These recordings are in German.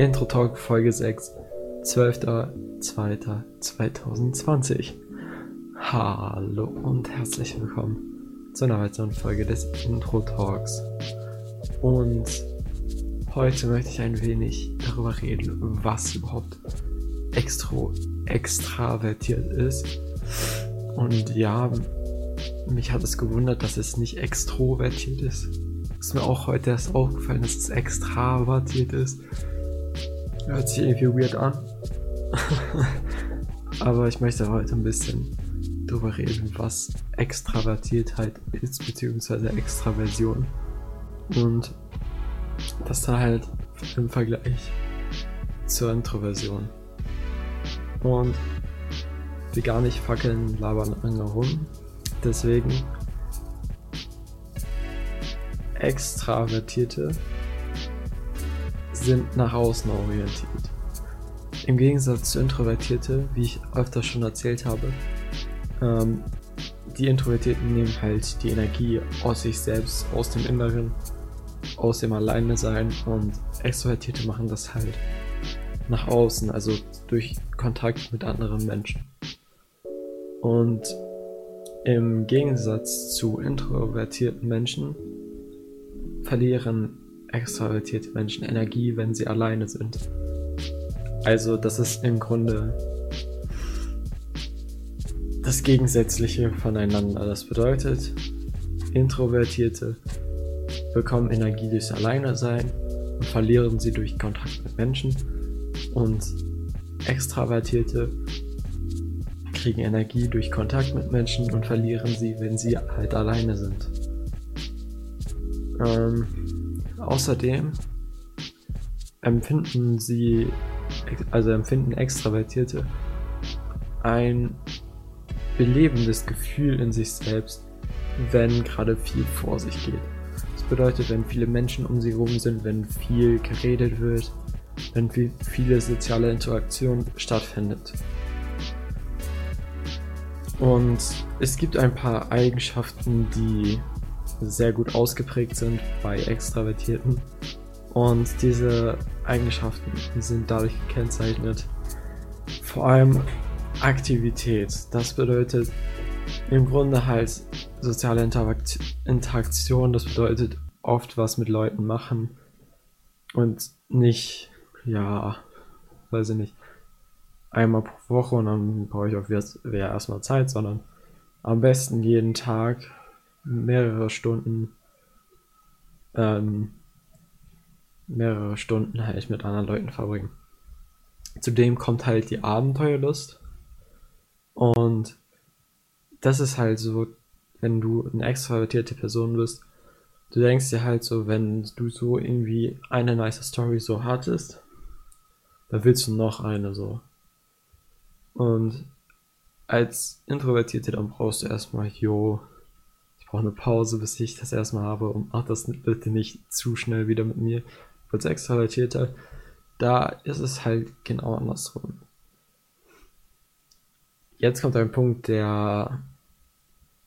Intro Talk Folge 6, 12.02.2020. Hallo und herzlich willkommen zu einer weiteren Folge des Intro Talks. Und heute möchte ich ein wenig darüber reden, was überhaupt extro extravertiert ist. Und ja, mich hat es gewundert, dass es nicht extrovertiert ist. Ist mir auch heute erst aufgefallen, dass es extravertiert ist. Hört sich irgendwie weird an. Aber ich möchte heute ein bisschen drüber reden, was Extravertiertheit ist, beziehungsweise Extraversion. Und das dann halt im Vergleich zur Introversion. Und wir gar nicht fackeln, labern lange rum. Deswegen Extravertierte sind nach außen orientiert. Im Gegensatz zu Introvertierte, wie ich öfter schon erzählt habe, ähm, die Introvertierten nehmen halt die Energie aus sich selbst, aus dem Inneren, aus dem Alleine sein und Extrovertierte machen das halt nach außen, also durch Kontakt mit anderen Menschen. Und im Gegensatz zu introvertierten Menschen verlieren extravertierte Menschen Energie, wenn sie alleine sind. Also das ist im Grunde das Gegensätzliche voneinander. Das bedeutet, Introvertierte bekommen Energie durchs Alleinesein und verlieren sie durch Kontakt mit Menschen. Und Extravertierte kriegen Energie durch Kontakt mit Menschen und verlieren sie, wenn sie halt alleine sind. Ähm, außerdem empfinden sie, also empfinden Extravertierte ein belebendes Gefühl in sich selbst, wenn gerade viel vor sich geht. Das bedeutet, wenn viele Menschen um sie herum sind, wenn viel geredet wird, wenn viel, viele soziale Interaktion stattfindet. Und es gibt ein paar Eigenschaften, die sehr gut ausgeprägt sind bei Extravertierten. Und diese Eigenschaften sind dadurch gekennzeichnet. Vor allem Aktivität. Das bedeutet im Grunde halt soziale Interakt Interaktion. Das bedeutet oft was mit Leuten machen und nicht, ja, weiß ich nicht, einmal pro Woche und dann brauche ich auch wieder erstmal Zeit, sondern am besten jeden Tag mehrere Stunden, ähm, mehrere Stunden halt mit anderen Leuten verbringen. Zudem kommt halt die Abenteuerlust und das ist halt so, wenn du eine extravertierte Person bist, du denkst dir halt so, wenn du so irgendwie eine nice Story so hattest, dann willst du noch eine so. Und als Introvertierte, dann brauchst du erstmal, ich brauche eine Pause, bis ich das erstmal habe und mach das bitte nicht zu schnell wieder mit mir. Als Extrovertierter, da ist es halt genau andersrum. Jetzt kommt ein Punkt, der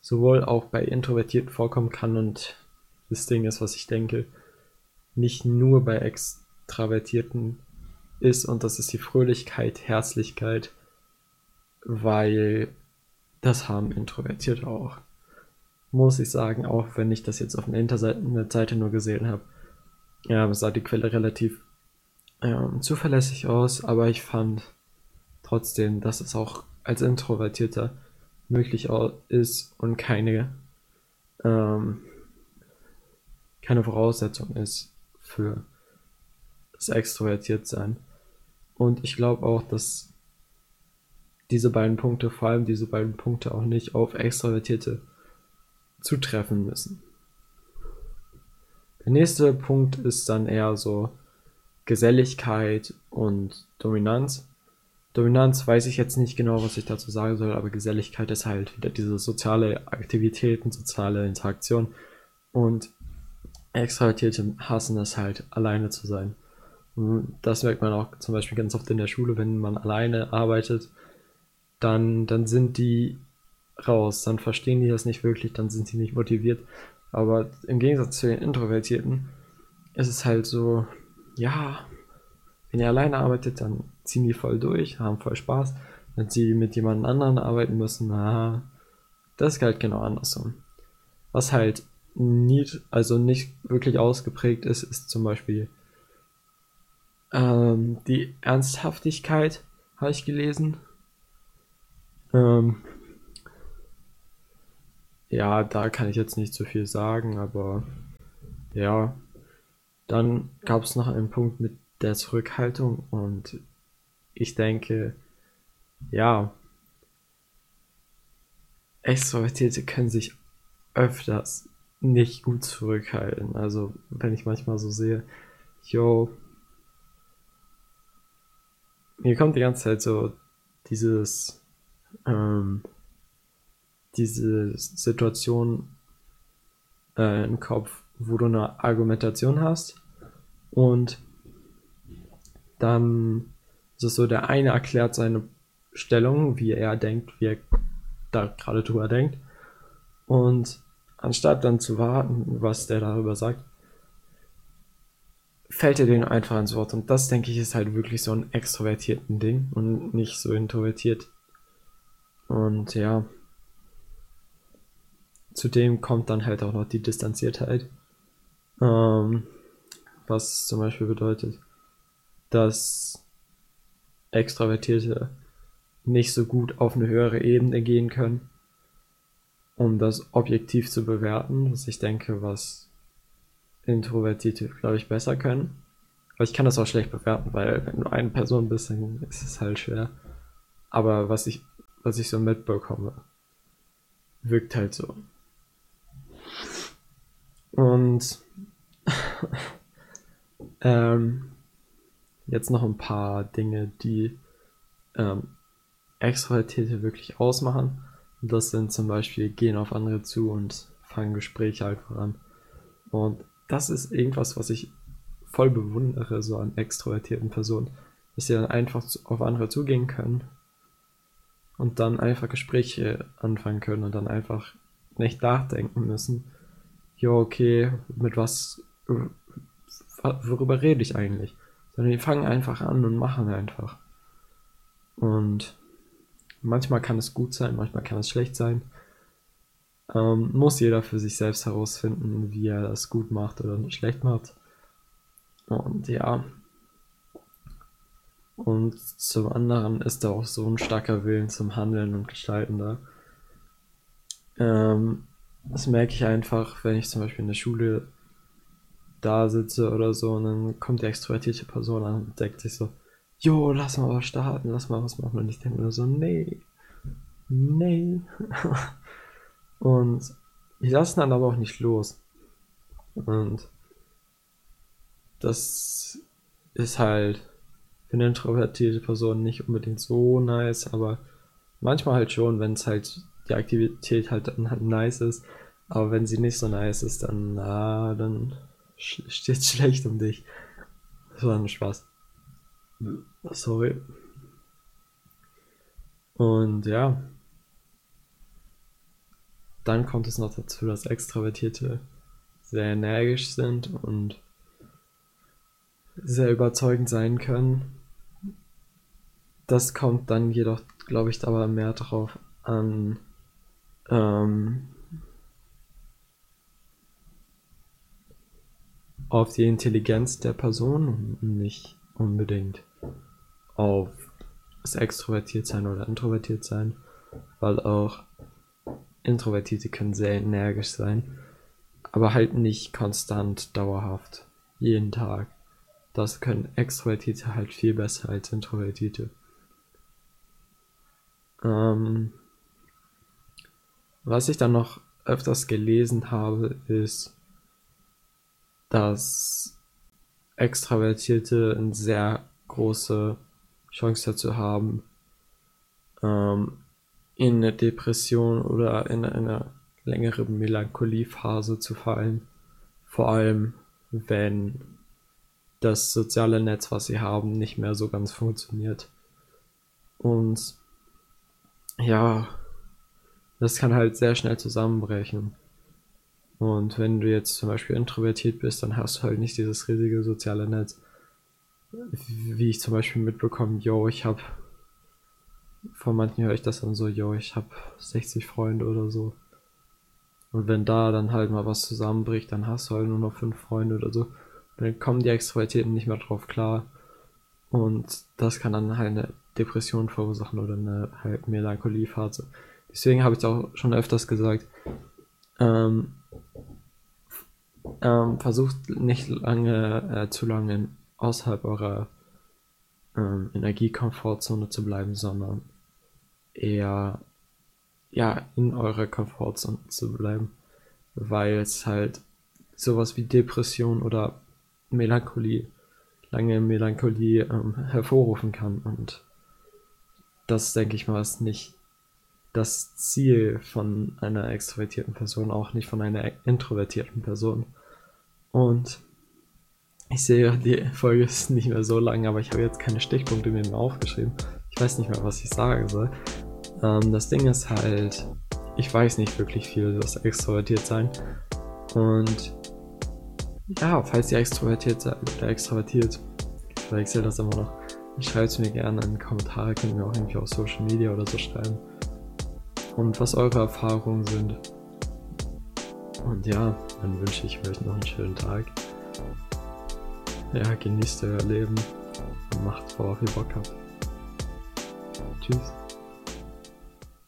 sowohl auch bei Introvertierten vorkommen kann und das Ding ist, was ich denke, nicht nur bei Extravertierten ist und das ist die Fröhlichkeit, Herzlichkeit, weil das haben Introvertierte auch. Muss ich sagen, auch wenn ich das jetzt auf einer Internetseite nur gesehen habe. Ja, sah die Quelle relativ ähm, zuverlässig aus, aber ich fand trotzdem, dass es auch als Introvertierter möglich ist und keine, ähm, keine Voraussetzung ist für das Extrovertiertsein. Und ich glaube auch, dass diese beiden Punkte, vor allem diese beiden Punkte auch nicht auf Extrovertierte zutreffen müssen. Der nächste Punkt ist dann eher so Geselligkeit und Dominanz. Dominanz weiß ich jetzt nicht genau, was ich dazu sagen soll, aber Geselligkeit ist halt wieder diese soziale Aktivitäten, soziale Interaktion und Extravertierte hassen es halt, alleine zu sein. Und das merkt man auch zum Beispiel ganz oft in der Schule, wenn man alleine arbeitet, dann, dann sind die raus, dann verstehen die das nicht wirklich, dann sind sie nicht motiviert. Aber im Gegensatz zu den Introvertierten ist es halt so, ja, wenn ihr alleine arbeitet, dann ziehen die voll durch, haben voll Spaß. Wenn sie mit jemand anderen arbeiten müssen, na, das ist halt genau andersrum. Was halt nicht, also nicht wirklich ausgeprägt ist, ist zum Beispiel ähm, die Ernsthaftigkeit, habe ich gelesen. Ähm, ja, da kann ich jetzt nicht so viel sagen, aber ja. Dann gab es noch einen Punkt mit der Zurückhaltung und ich denke, ja, Extrovertierte können sich öfters nicht gut zurückhalten. Also, wenn ich manchmal so sehe, yo, mir kommt die ganze Zeit so dieses, ähm, diese Situation äh, im Kopf, wo du eine Argumentation hast und dann ist es so, der eine erklärt seine Stellung, wie er denkt, wie er da gerade drüber denkt und anstatt dann zu warten, was der darüber sagt, fällt er den einfach ins Wort. Und das, denke ich, ist halt wirklich so ein extrovertierten Ding und nicht so introvertiert. Und ja, zudem kommt dann halt auch noch die Distanziertheit. Ähm, was zum Beispiel bedeutet, dass Extravertierte nicht so gut auf eine höhere Ebene gehen können um das objektiv zu bewerten, was ich denke, was Introvertierte, glaube ich, besser können. Aber ich kann das auch schlecht bewerten, weil wenn du eine Person bist, dann ist es halt schwer. Aber was ich, was ich so mitbekomme, wirkt halt so. Und ähm, jetzt noch ein paar Dinge, die ähm, Extrovertierte wirklich ausmachen. Das sind zum Beispiel gehen auf andere zu und fangen Gespräche einfach an. Und das ist irgendwas, was ich voll bewundere, so an extrovertierten Personen, dass sie dann einfach auf andere zugehen können und dann einfach Gespräche anfangen können und dann einfach nicht nachdenken müssen. Ja, okay, mit was, worüber rede ich eigentlich? Sondern die fangen einfach an und machen einfach. Und Manchmal kann es gut sein, manchmal kann es schlecht sein. Ähm, muss jeder für sich selbst herausfinden, wie er das gut macht oder nicht schlecht macht. Und ja. Und zum anderen ist da auch so ein starker Willen zum Handeln und Gestalten da. Ähm, das merke ich einfach, wenn ich zum Beispiel in der Schule da sitze oder so und dann kommt die extrovertierte Person an und denkt sich so, jo, lass mal was starten, lass mal was machen. Und ich denke mir so, nee, nee. und ich lasse dann aber auch nicht los. Und das ist halt für eine introvertierte Person nicht unbedingt so nice, aber manchmal halt schon, wenn es halt die Aktivität halt dann halt nice ist. Aber wenn sie nicht so nice ist, dann, na, dann steht es schlecht um dich. Das war ein Spaß. Sorry. Und ja. Dann kommt es noch dazu, dass Extravertierte sehr energisch sind und sehr überzeugend sein können. Das kommt dann jedoch, glaube ich, aber mehr darauf an, ähm, auf die Intelligenz der Person und nicht unbedingt auf das extrovertiert sein oder introvertiert sein, weil auch Introvertierte können sehr energisch sein, aber halt nicht konstant dauerhaft, jeden Tag. Das können Extrovertierte halt viel besser als Introvertierte. Ähm, was ich dann noch öfters gelesen habe, ist, dass Extravertierte eine sehr große Chance dazu haben, ähm, in eine Depression oder in eine längere Melancholiephase zu fallen. Vor allem, wenn das soziale Netz, was sie haben, nicht mehr so ganz funktioniert. Und ja, das kann halt sehr schnell zusammenbrechen. Und wenn du jetzt zum Beispiel introvertiert bist, dann hast du halt nicht dieses riesige soziale Netz. wie ich zum Beispiel mitbekomme, yo, ich habe von manchen höre ich das dann so, yo, ich habe 60 Freunde oder so. Und wenn da dann halt mal was zusammenbricht, dann hast du halt nur noch fünf Freunde oder so. Dann kommen die Extrovertierten nicht mehr drauf klar. Und das kann dann halt eine Depression verursachen oder eine halt Melancholiephase. Deswegen habe ich auch schon öfters gesagt, ähm, ähm, versucht nicht lange, äh, zu lange außerhalb eurer ähm, Energiekomfortzone zu bleiben, sondern eher ja in eurer Komfortzone zu bleiben, weil es halt sowas wie Depression oder Melancholie, lange Melancholie ähm, hervorrufen kann. Und das denke ich mal ist nicht das Ziel von einer extrovertierten Person, auch nicht von einer introvertierten Person. Und ich sehe, die Folge ist nicht mehr so lang, aber ich habe jetzt keine Stichpunkte mehr aufgeschrieben. Ich weiß nicht mehr, was ich sagen soll. Ähm, das Ding ist halt, ich weiß nicht wirklich viel über das extrovertiert sein. Und ja, falls ihr extrovertiert seid oder extrovertiert, ich verwechsel das immer noch, schreibt es mir gerne in die Kommentare, könnt ihr mir auch irgendwie auf Social Media oder so schreiben. Und was eure Erfahrungen sind. Und ja, dann wünsche ich euch noch einen schönen Tag. Ja, genießt euer Leben und macht, worauf ihr Bock habt. Tschüss.